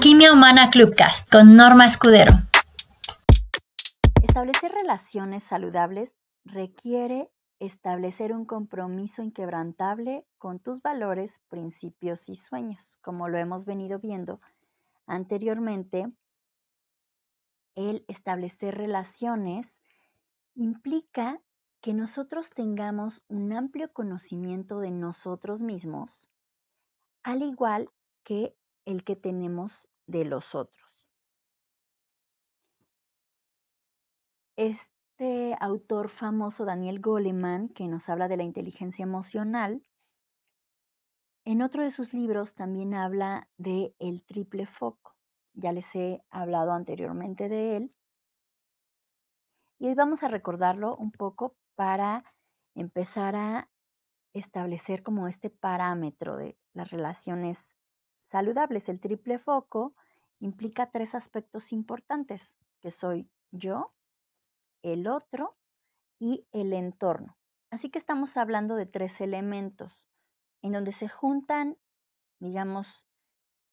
Alquimia Humana Clubcast con Norma Escudero. Establecer relaciones saludables requiere establecer un compromiso inquebrantable con tus valores, principios y sueños. Como lo hemos venido viendo anteriormente, el establecer relaciones implica que nosotros tengamos un amplio conocimiento de nosotros mismos, al igual que el que tenemos de los otros. Este autor famoso, Daniel Goleman, que nos habla de la inteligencia emocional, en otro de sus libros también habla de el triple foco. Ya les he hablado anteriormente de él. Y hoy vamos a recordarlo un poco para empezar a establecer como este parámetro de las relaciones saludables. El triple foco implica tres aspectos importantes, que soy yo, el otro y el entorno. Así que estamos hablando de tres elementos en donde se juntan, digamos,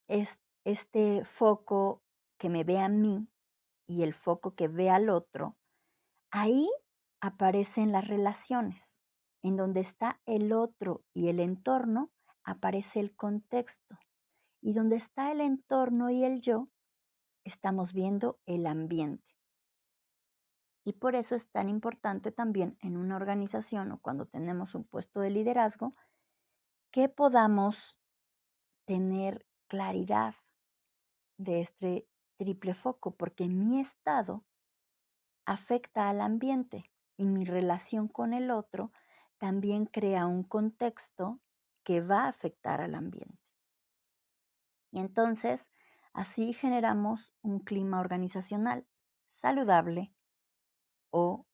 este foco que me ve a mí y el foco que ve al otro. Ahí aparecen las relaciones. En donde está el otro y el entorno, aparece el contexto. Y donde está el entorno y el yo, estamos viendo el ambiente. Y por eso es tan importante también en una organización o cuando tenemos un puesto de liderazgo, que podamos tener claridad de este triple foco, porque mi estado afecta al ambiente y mi relación con el otro también crea un contexto que va a afectar al ambiente. Y entonces, así generamos un clima organizacional saludable o,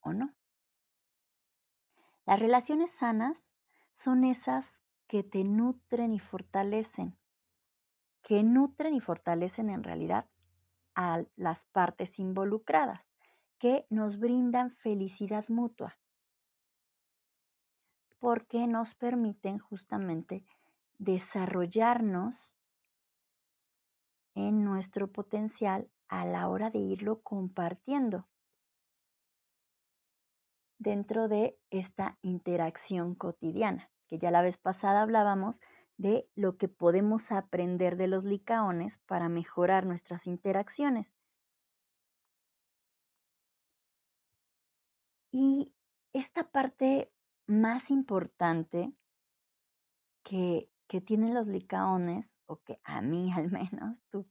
o no. Las relaciones sanas son esas que te nutren y fortalecen, que nutren y fortalecen en realidad a las partes involucradas, que nos brindan felicidad mutua, porque nos permiten justamente desarrollarnos en nuestro potencial a la hora de irlo compartiendo dentro de esta interacción cotidiana, que ya la vez pasada hablábamos de lo que podemos aprender de los licaones para mejorar nuestras interacciones. Y esta parte más importante que, que tienen los licaones, o que a mí al menos, tú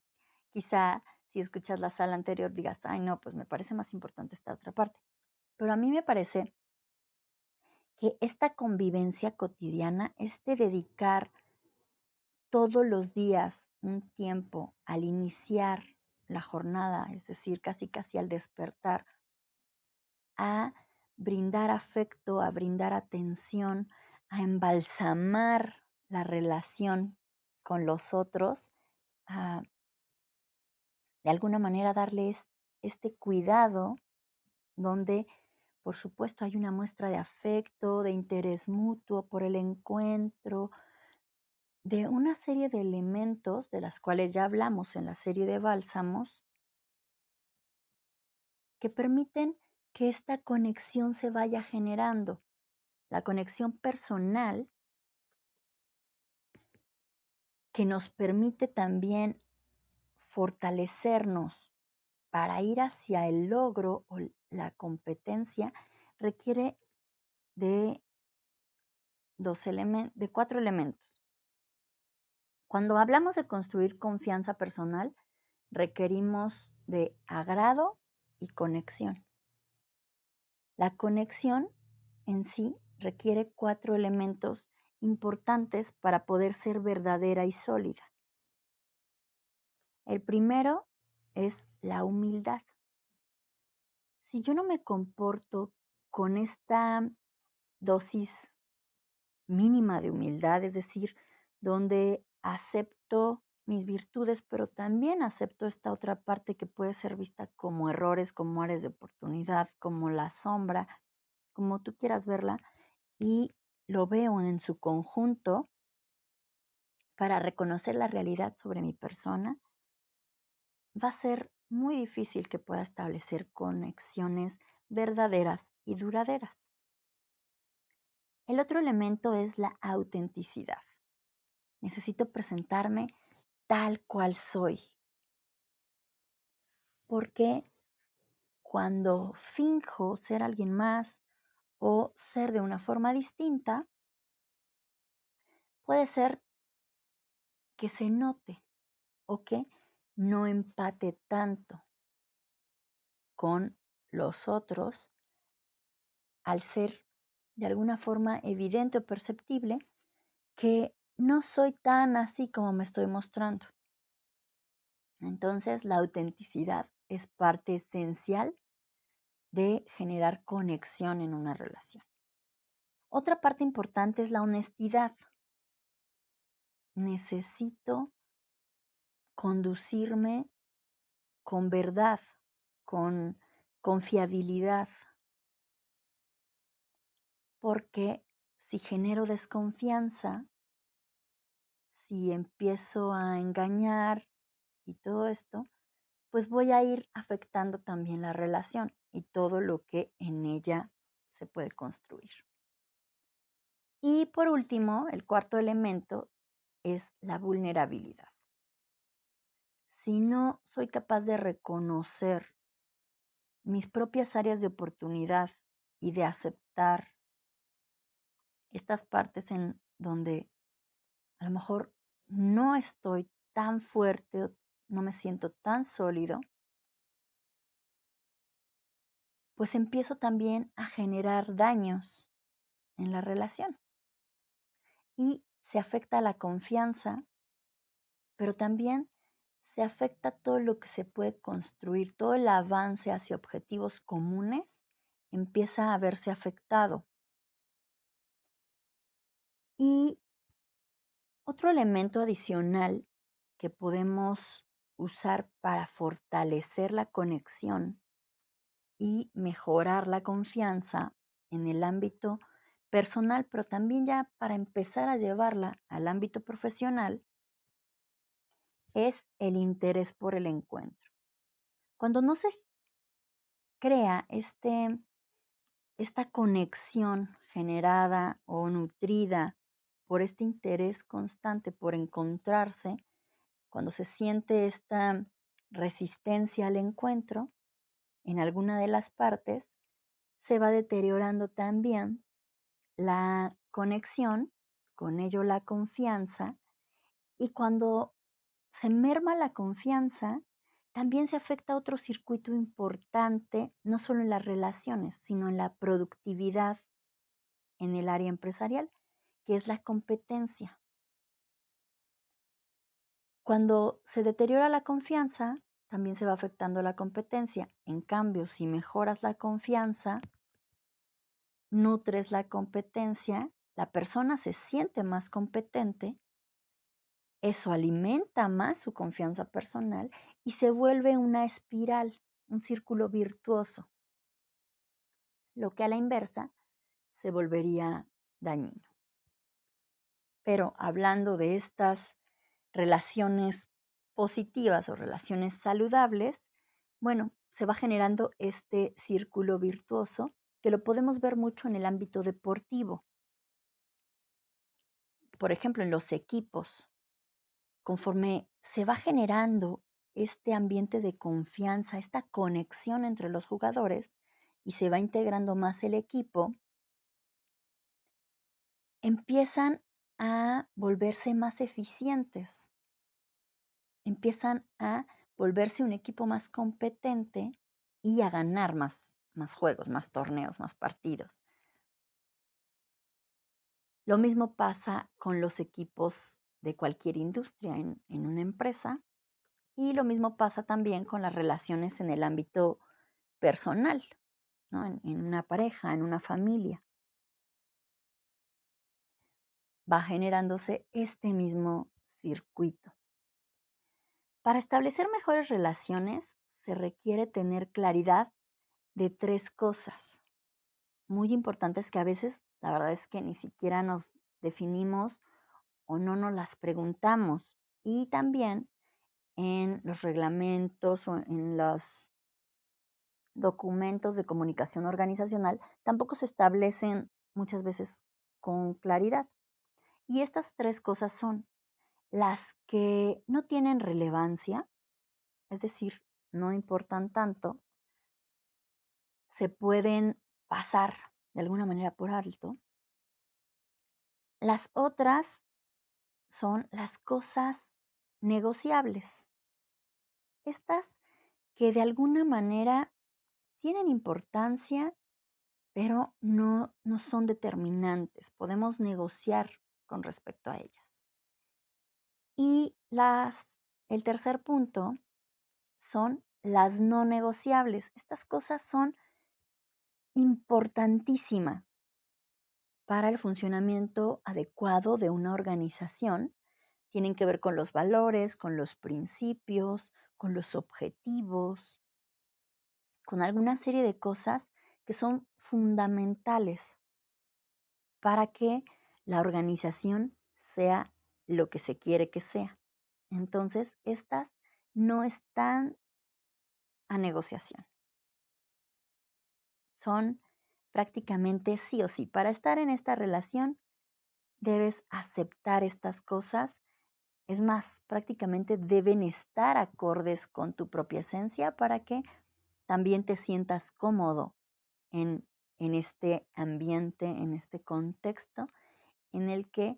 quizá si escuchas la sala anterior digas, ay no, pues me parece más importante esta otra parte. Pero a mí me parece que esta convivencia cotidiana, este dedicar todos los días un tiempo al iniciar la jornada, es decir, casi casi al despertar, a brindar afecto, a brindar atención, a embalsamar la relación con los otros, a de alguna manera darles este cuidado donde por supuesto hay una muestra de afecto, de interés mutuo por el encuentro, de una serie de elementos de las cuales ya hablamos en la serie de bálsamos, que permiten que esta conexión se vaya generando. La conexión personal que nos permite también fortalecernos para ir hacia el logro o la competencia requiere de, dos de cuatro elementos. Cuando hablamos de construir confianza personal, requerimos de agrado y conexión. La conexión en sí requiere cuatro elementos importantes para poder ser verdadera y sólida. El primero es la humildad. Si yo no me comporto con esta dosis mínima de humildad, es decir, donde acepto mis virtudes, pero también acepto esta otra parte que puede ser vista como errores, como áreas de oportunidad, como la sombra, como tú quieras verla, y lo veo en su conjunto, para reconocer la realidad sobre mi persona, va a ser muy difícil que pueda establecer conexiones verdaderas y duraderas. El otro elemento es la autenticidad. Necesito presentarme tal cual soy. Porque cuando finjo ser alguien más o ser de una forma distinta, puede ser que se note o que no empate tanto con los otros al ser de alguna forma evidente o perceptible que no soy tan así como me estoy mostrando. Entonces la autenticidad es parte esencial de generar conexión en una relación. Otra parte importante es la honestidad. Necesito conducirme con verdad, con confiabilidad, porque si genero desconfianza, si empiezo a engañar y todo esto, pues voy a ir afectando también la relación y todo lo que en ella se puede construir. Y por último, el cuarto elemento es la vulnerabilidad. Si no soy capaz de reconocer mis propias áreas de oportunidad y de aceptar estas partes en donde a lo mejor no estoy tan fuerte, no me siento tan sólido, pues empiezo también a generar daños en la relación. Y se afecta la confianza, pero también se afecta todo lo que se puede construir, todo el avance hacia objetivos comunes empieza a verse afectado. Y otro elemento adicional que podemos usar para fortalecer la conexión y mejorar la confianza en el ámbito personal, pero también ya para empezar a llevarla al ámbito profesional, es el interés por el encuentro. Cuando no se crea este, esta conexión generada o nutrida por este interés constante por encontrarse, cuando se siente esta resistencia al encuentro en alguna de las partes, se va deteriorando también la conexión, con ello la confianza, y cuando se merma la confianza, también se afecta otro circuito importante, no solo en las relaciones, sino en la productividad en el área empresarial, que es la competencia. Cuando se deteriora la confianza, también se va afectando la competencia. En cambio, si mejoras la confianza, nutres la competencia, la persona se siente más competente eso alimenta más su confianza personal y se vuelve una espiral, un círculo virtuoso, lo que a la inversa se volvería dañino. Pero hablando de estas relaciones positivas o relaciones saludables, bueno, se va generando este círculo virtuoso que lo podemos ver mucho en el ámbito deportivo. Por ejemplo, en los equipos conforme se va generando este ambiente de confianza, esta conexión entre los jugadores y se va integrando más el equipo, empiezan a volverse más eficientes, empiezan a volverse un equipo más competente y a ganar más, más juegos, más torneos, más partidos. Lo mismo pasa con los equipos de cualquier industria en, una empresa. Y lo mismo pasa también con las relaciones en el ámbito personal, en, en una pareja, en una familia. Va generándose este mismo circuito. Para establecer mejores relaciones se requiere tener claridad de tres cosas muy importantes que a veces la verdad es que ni siquiera nos definimos o no nos las preguntamos. Y también en los reglamentos o en los documentos de comunicación organizacional tampoco se establecen muchas veces con claridad. Y estas tres cosas son las que no tienen relevancia, es decir, no importan tanto, se pueden pasar de alguna manera por alto. Las otras son las cosas negociables. Estas que de alguna manera tienen importancia, pero no, no son determinantes. Podemos negociar con respecto a ellas. Y las, el tercer punto son las no negociables. Estas cosas son importantísimas para el funcionamiento adecuado de una organización. Tienen que ver con los valores, con los principios, con los objetivos, con alguna serie de cosas que son fundamentales para que la organización sea lo que se quiere que sea. Entonces, estas no están a negociación. Son prácticamente sí o sí. Para estar en esta relación, debes aceptar estas cosas. Es más, prácticamente deben estar acordes con tu propia esencia para que también te sientas cómodo en, en este ambiente, en este contexto en el que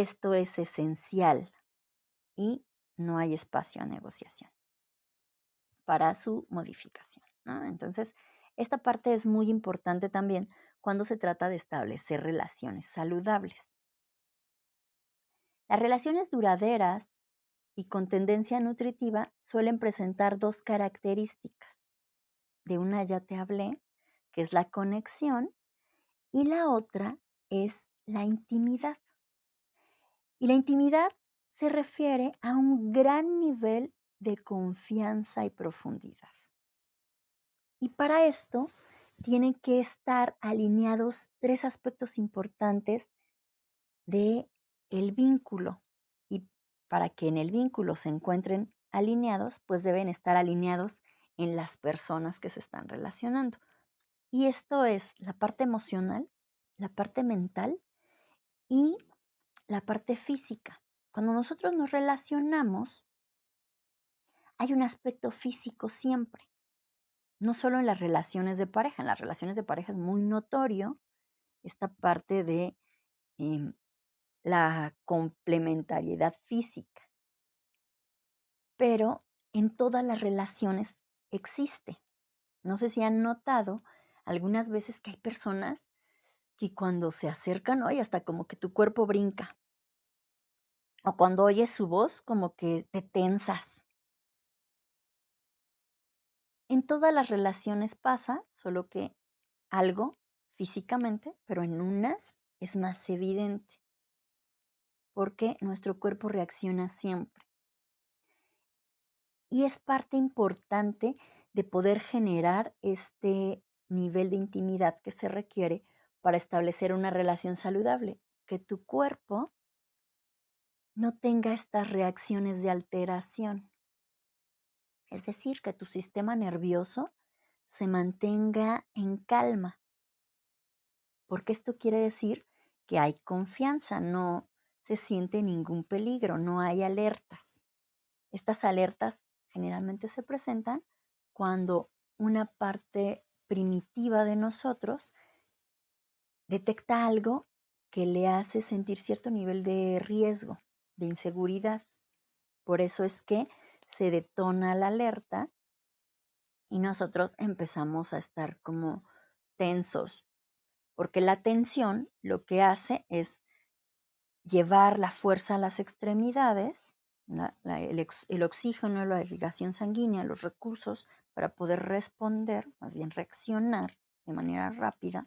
esto es esencial y no hay espacio a negociación para su modificación. Entonces, esta parte es muy importante también cuando se trata de establecer relaciones saludables. Las relaciones duraderas y con tendencia nutritiva suelen presentar dos características. De una ya te hablé, que es la conexión, y la otra es la intimidad. Y la intimidad se refiere a un gran nivel de confianza y profundidad. Y para esto tienen que estar alineados tres aspectos importantes de el vínculo. Y para que en el vínculo se encuentren alineados, pues deben estar alineados en las personas que se están relacionando. Y esto es la parte emocional, la parte mental y la parte física. Cuando nosotros nos relacionamos, hay un aspecto físico siempre. No solo en las relaciones de pareja, en las relaciones de pareja es muy notorio esta parte de em, la complementariedad física. Pero en todas las relaciones existe. No sé si han notado algunas veces que hay personas que cuando se acercan, oye, hasta como que tu cuerpo brinca. O cuando oyes su voz, como que te tensas. En todas las relaciones pasa, solo que algo físicamente, pero en unas es más evidente, porque nuestro cuerpo reacciona siempre. Y es parte importante de poder generar este nivel de intimidad que se requiere para establecer una relación saludable, que tu cuerpo no tenga estas reacciones de alteración. Es decir, que tu sistema nervioso se mantenga en calma, porque esto quiere decir que hay confianza, no se siente ningún peligro, no hay alertas. Estas alertas generalmente se presentan cuando una parte primitiva de nosotros detecta algo que le hace sentir cierto nivel de riesgo, de inseguridad. Por eso es que se detona la alerta y nosotros empezamos a estar como tensos, porque la tensión lo que hace es llevar la fuerza a las extremidades, el, el oxígeno, la irrigación sanguínea, los recursos para poder responder, más bien reaccionar de manera rápida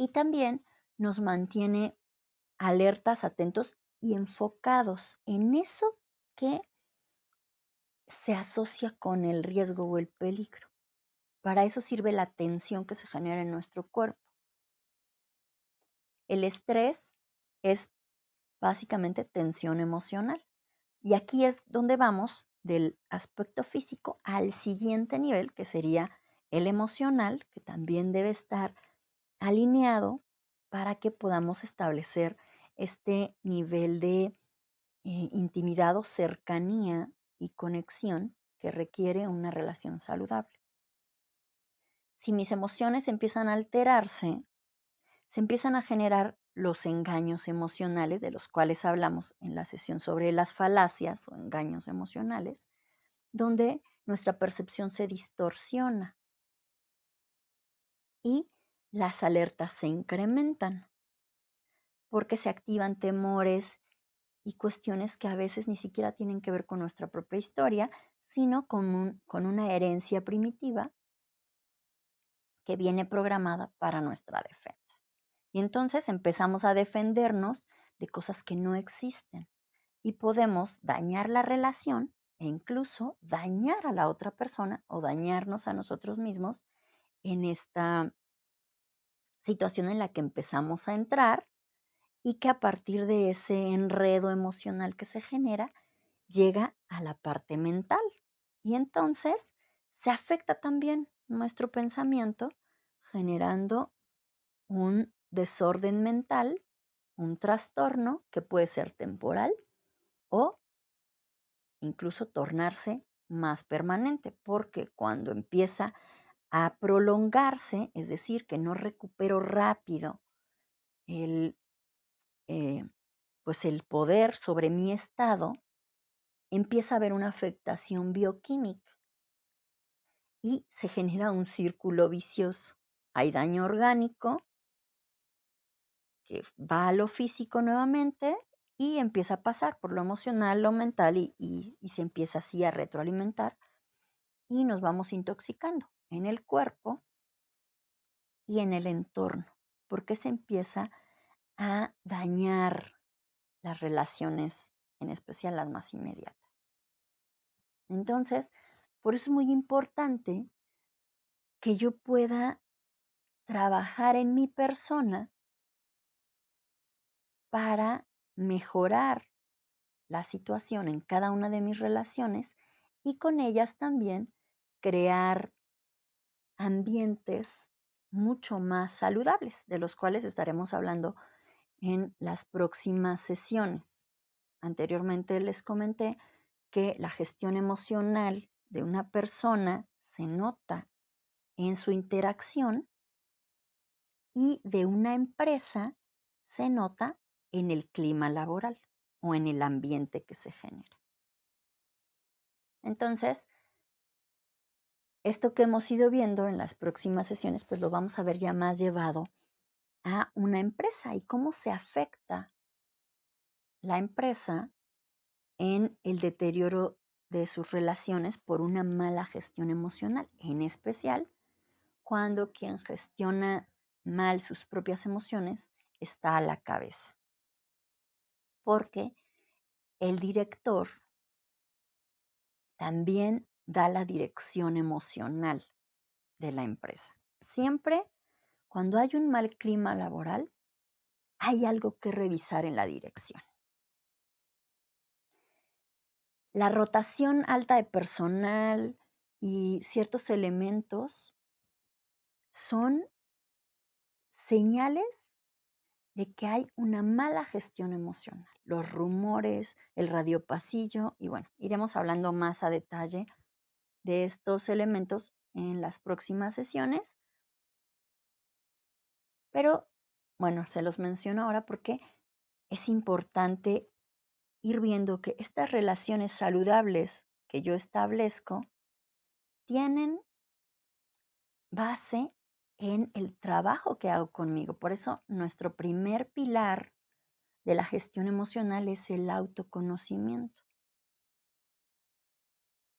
y también nos mantiene alertas, atentos y enfocados en eso que se asocia con el riesgo o el peligro. Para eso sirve la tensión que se genera en nuestro cuerpo. El estrés es básicamente tensión emocional. Y aquí es donde vamos del aspecto físico al siguiente nivel, que sería el emocional, que también debe estar alineado para que podamos establecer este nivel de eh, intimidad o cercanía y conexión que requiere una relación saludable. Si mis emociones empiezan a alterarse, se empiezan a generar los engaños emocionales de los cuales hablamos en la sesión sobre las falacias o engaños emocionales, donde nuestra percepción se distorsiona y las alertas se incrementan porque se activan temores y cuestiones que a veces ni siquiera tienen que ver con nuestra propia historia, sino con, con una herencia primitiva que viene programada para nuestra defensa. Y entonces empezamos a defendernos de cosas que no existen y podemos dañar la relación e incluso dañar a la otra persona o dañarnos a nosotros mismos en esta situación en la que empezamos a entrar y que a partir de ese enredo emocional que se genera, llega a la parte mental. Y entonces se afecta también nuestro pensamiento generando un desorden mental, un trastorno que puede ser temporal o incluso tornarse más permanente, porque cuando empieza a prolongarse, es decir, que no recupero rápido el, eh, pues el poder sobre mi estado, empieza a haber una afectación bioquímica y se genera un círculo vicioso. Hay daño orgánico que va a lo físico nuevamente y empieza a pasar por lo emocional, lo mental y se empieza así a retroalimentar y nos vamos intoxicando en el cuerpo y en el entorno, porque se empieza a dañar las relaciones, en especial las más inmediatas. Entonces, por eso es muy importante que yo pueda trabajar en mi persona para mejorar la situación en cada una de mis relaciones y con ellas también crear ambientes mucho más saludables, de los cuales estaremos hablando en las próximas sesiones. Anteriormente les comenté que la gestión emocional de una persona se nota en su interacción y de una empresa se nota en el clima laboral o en el ambiente que se genera. Entonces, esto que hemos ido viendo en las próximas sesiones, pues lo vamos a ver ya más llevado a una empresa y cómo se afecta la empresa en el deterioro de sus relaciones por una mala gestión emocional, en especial cuando quien gestiona mal sus propias emociones está a la cabeza. Porque el director también da la dirección emocional de la empresa. Siempre cuando hay un mal clima laboral, hay algo que revisar en la dirección. La rotación alta de personal y ciertos elementos son señales de que hay una mala gestión emocional. Los rumores, el radiopasillo, y bueno, iremos hablando más a detalle de estos elementos en las próximas sesiones. Pero bueno, se los menciono ahora porque es importante ir viendo que estas relaciones saludables que yo establezco tienen base en el trabajo que hago conmigo. Por eso nuestro primer pilar de la gestión emocional es el autoconocimiento.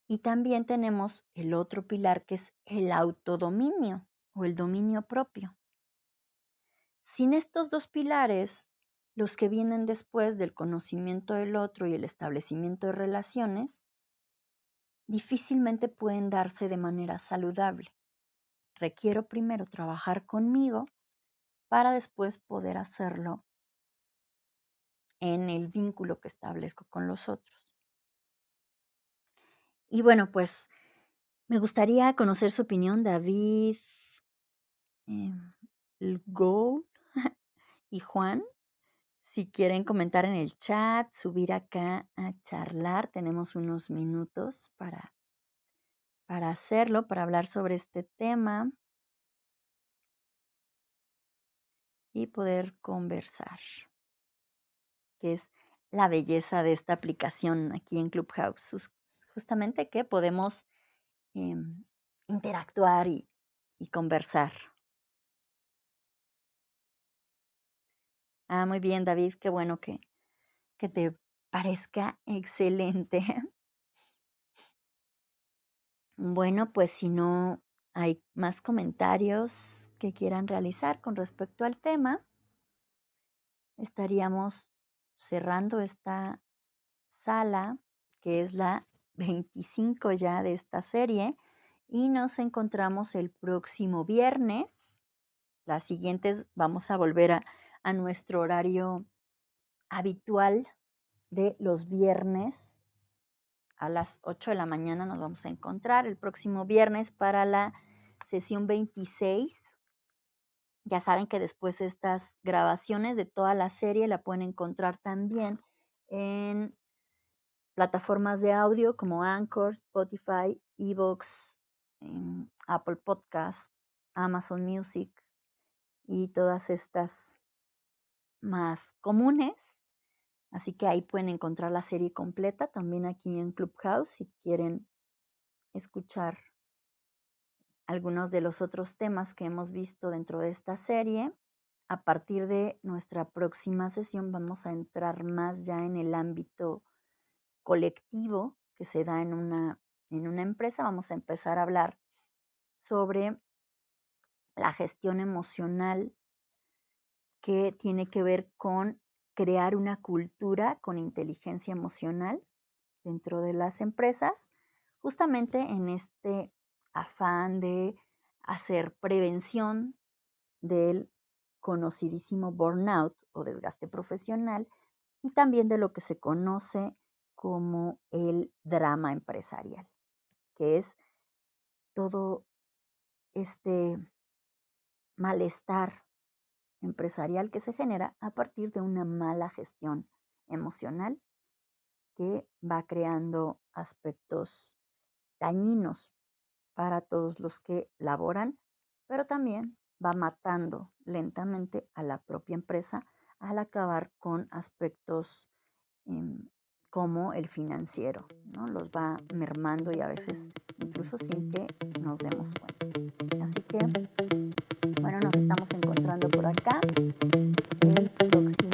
Y también tenemos el otro pilar que es el autodominio o el dominio propio. Sin estos dos pilares, los que vienen después del conocimiento del otro y el establecimiento de relaciones, difícilmente pueden darse de manera saludable. Requiero primero trabajar conmigo para después poder hacerlo en el vínculo que establezco con los otros. Y bueno, pues me gustaría conocer su opinión, David, eh, y Juan. Si quieren comentar en el chat, subir acá a charlar, tenemos unos minutos para, para hacerlo, para hablar sobre este tema y poder conversar, que es la belleza de esta aplicación aquí en Clubhouse, justamente que podemos em, interactuar y conversar. Ah, muy bien, David, qué bueno que, que te parezca excelente. Bueno, pues si no hay más comentarios que quieran realizar con respecto al tema, estaríamos cerrando esta sala, que es la 25 ya de esta serie, y nos encontramos el próximo viernes. Las siguientes vamos a volver a a nuestro horario habitual de los viernes a las 8 de la mañana nos vamos a encontrar el próximo viernes para la sesión 26. Ya saben que después estas grabaciones de toda la serie la pueden encontrar también en plataformas de audio como Anchor, Spotify, Evox, Apple Podcast, Amazon Music y todas estas más comunes. Así que ahí pueden encontrar la serie completa también aquí en Clubhouse si quieren escuchar algunos de los otros temas que hemos visto dentro de esta serie. A partir de nuestra próxima sesión vamos a entrar más ya en el ámbito colectivo que se da en una, en una empresa. Vamos a empezar a hablar sobre la gestión emocional que tiene que ver con crear una cultura con inteligencia emocional dentro de las empresas, justamente en este afán de hacer prevención del conocidísimo burnout o desgaste profesional y también de lo que se conoce como el drama empresarial, que es todo este malestar empresarial que se genera a partir de una mala gestión emocional que va creando aspectos dañinos para todos los que laboran, pero también va matando lentamente a la propia empresa al acabar con aspectos em, como el financiero, ¿no? Los va mermando y a veces incluso sin que nos demos cuenta. Así que, bueno, nos estamos encontrando por acá en el próximo